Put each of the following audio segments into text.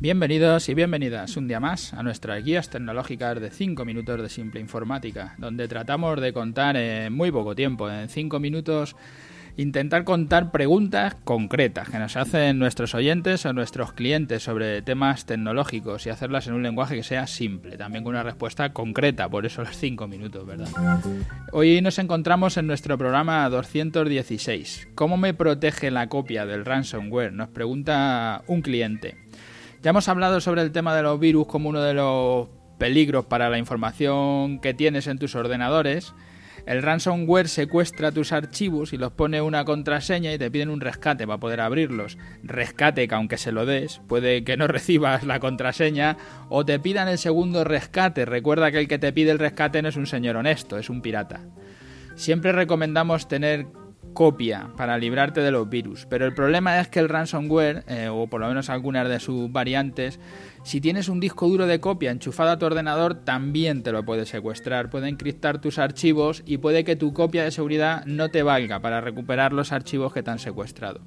Bienvenidos y bienvenidas un día más a nuestras guías tecnológicas de 5 minutos de simple informática, donde tratamos de contar en muy poco tiempo, en 5 minutos, intentar contar preguntas concretas que nos hacen nuestros oyentes o nuestros clientes sobre temas tecnológicos y hacerlas en un lenguaje que sea simple, también con una respuesta concreta, por eso los 5 minutos, ¿verdad? Hoy nos encontramos en nuestro programa 216. ¿Cómo me protege la copia del ransomware? Nos pregunta un cliente. Ya hemos hablado sobre el tema de los virus como uno de los peligros para la información que tienes en tus ordenadores. El ransomware secuestra tus archivos y los pone una contraseña y te piden un rescate para poder abrirlos. Rescate que aunque se lo des, puede que no recibas la contraseña o te pidan el segundo rescate. Recuerda que el que te pide el rescate no es un señor honesto, es un pirata. Siempre recomendamos tener copia para librarte de los virus. Pero el problema es que el ransomware, eh, o por lo menos algunas de sus variantes, si tienes un disco duro de copia enchufado a tu ordenador, también te lo puede secuestrar. Puede encriptar tus archivos y puede que tu copia de seguridad no te valga para recuperar los archivos que te han secuestrado.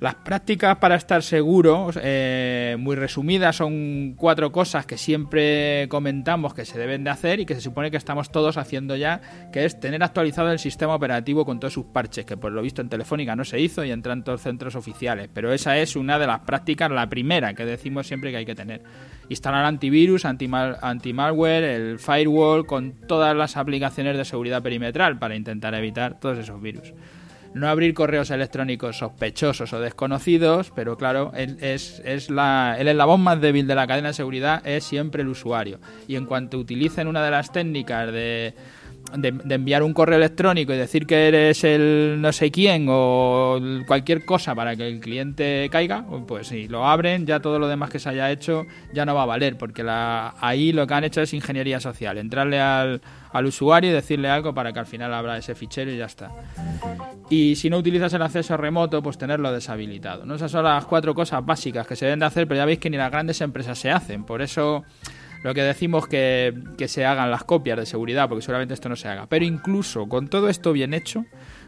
Las prácticas para estar seguros, eh, muy resumidas, son cuatro cosas que siempre comentamos que se deben de hacer y que se supone que estamos todos haciendo ya, que es tener actualizado el sistema operativo con todos sus parches, que por lo visto en Telefónica no se hizo y entran todos los centros oficiales. Pero esa es una de las prácticas, la primera que decimos siempre que hay que tener. Instalar antivirus, anti-malware, el firewall, con todas las aplicaciones de seguridad perimetral para intentar evitar todos esos virus no abrir correos electrónicos sospechosos o desconocidos, pero claro, él es, es la, el eslabón más débil de la cadena de seguridad es siempre el usuario. Y en cuanto utilicen una de las técnicas de de, enviar un correo electrónico y decir que eres el no sé quién o cualquier cosa para que el cliente caiga, pues si lo abren, ya todo lo demás que se haya hecho ya no va a valer, porque la, ahí lo que han hecho es ingeniería social, entrarle al, al usuario y decirle algo para que al final abra ese fichero y ya está. Y si no utilizas el acceso remoto, pues tenerlo deshabilitado. ¿no? Esas son las cuatro cosas básicas que se deben de hacer, pero ya veis que ni las grandes empresas se hacen. Por eso lo que decimos que, que se hagan las copias de seguridad, porque seguramente esto no se haga. Pero incluso con todo esto bien hecho,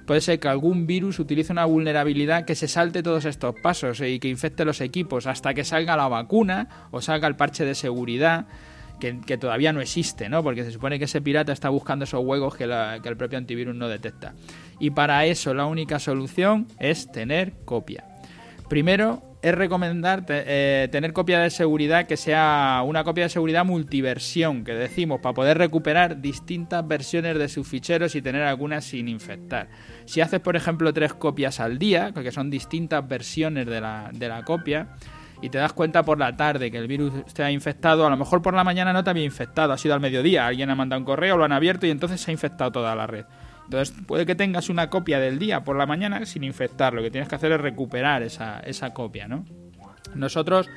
puede ser que algún virus utilice una vulnerabilidad que se salte todos estos pasos y que infecte los equipos hasta que salga la vacuna o salga el parche de seguridad. Que, todavía no existe, ¿no? Porque se supone que ese pirata está buscando esos huecos que, que el propio antivirus no detecta. Y para eso la única solución es tener copia. Primero, es recomendar eh, tener copia de seguridad que sea una copia de seguridad multiversión, que decimos, para poder recuperar distintas versiones de sus ficheros y tener algunas sin infectar. Si haces, por ejemplo, tres copias al día, que son distintas versiones de la, de la copia, y te das cuenta por la tarde que el virus te ha infectado, a lo mejor por la mañana no te había infectado, ha sido al mediodía, alguien ha mandado un correo, lo han abierto y entonces se ha infectado toda la red. Entonces puede que tengas una copia del día por la mañana sin infectar. Lo que tienes que hacer es recuperar esa, esa copia, ¿no? Nosotros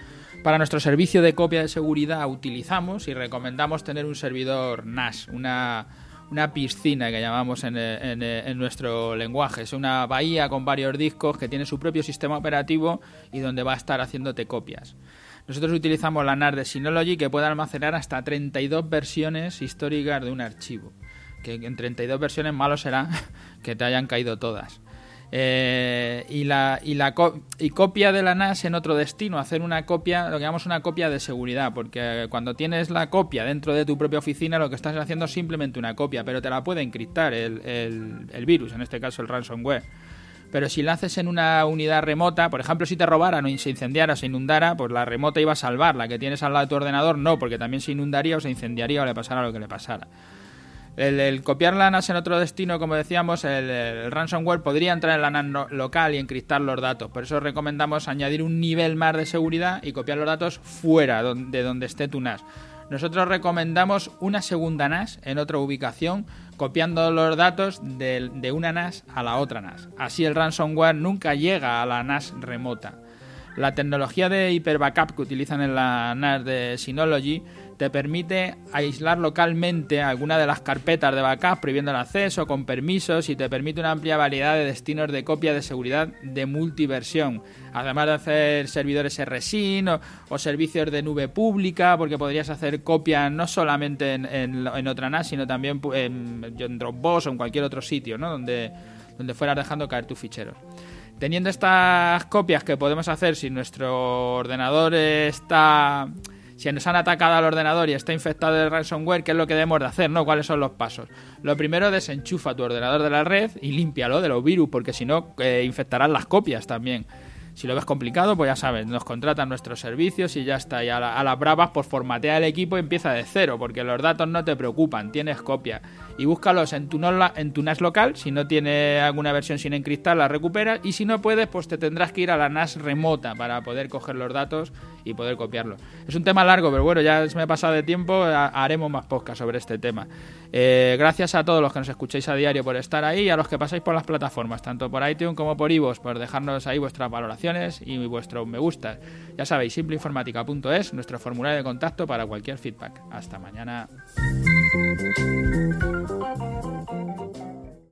para nuestro servicio de copia de seguridad utilizamos y recomendamos tener un servidor NAS, una, una piscina que llamamos en, en, en, nuestro lenguaje. Es una bahía con varios discos que tiene su propio sistema operativo y donde va a estar haciéndote copias. Nosotros utilizamos la NAS de Synology que puede almacenar hasta 32 versiones históricas de un archivo que en 32 versiones malo será que te hayan caído todas. Eh, y la, y, copia de la NAS en otro destino, hacer una copia, lo que llamamos una copia de seguridad, porque cuando tienes la copia dentro de tu propia oficina, lo que estás haciendo es simplemente una copia, pero te la puede encriptar el, el, el virus, en este caso el ransomware. Pero si la haces en una unidad remota, por ejemplo, si te robaran o se incendiara o se inundara, pues la remota iba a salvar, la que tienes al lado de tu ordenador no, porque también se inundaría o se incendiaría o le pasara lo que le pasara. El, copiar la NAS en otro destino, como decíamos, el, ransomware podría entrar en la NAS local y encriptar los datos. Por eso recomendamos añadir un nivel más de seguridad y copiar los datos fuera de donde esté tu NAS. Nosotros recomendamos una segunda NAS en otra ubicación, copiando los datos de, de una NAS a la otra NAS. Así el ransomware nunca llega a la NAS remota. La tecnología de hyper backup que utilizan en la NAS de Synology te permite aislar localmente alguna de las carpetas de backup prohibiendo el acceso con permisos y te permite una amplia variedad de destinos de copia de seguridad de multiversión. Además de hacer servidores RSIN o, servicios de nube pública, porque podrías hacer copias no solamente en, otra NAS, sino también en, Dropbox o en cualquier otro sitio, ¿no? Donde, donde fueras dejando caer tus ficheros. Teniendo estas copias que podemos hacer si nuestro ordenador está si nos han atacado al ordenador y está infectado de ransomware, ¿qué es lo que debemos de hacer? ¿no? ¿Cuáles son los pasos? Lo primero, desenchufa tu ordenador de la red y límpialo de los virus, porque si no, eh, infectarán las copias también. Si lo ves complicado, pues ya sabes, nos contratan nuestros servicios y ya está. Y a, las bravas, pues formatea el equipo y empieza de cero, porque los datos no te preocupan, tienes copia. Y búscalos en tu, en NAS local, si no tiene alguna versión sin encriptar, la recuperas. Y si no puedes, pues te tendrás que ir a la NAS remota para poder coger los datos y poder copiarlos. Es un tema largo, pero bueno, ya se me ha pasado de tiempo, haremos más podcast sobre este tema. Eh, gracias a todos los que nos escucháis a diario por estar ahí y a los que pasáis por las plataformas, tanto por iTunes como por iVoox, por dejarnos ahí vuestras valoraciones y vuestros me gusta. Ya sabéis, simpleinformática.es, nuestro formulario de contacto para cualquier feedback. Hasta mañana.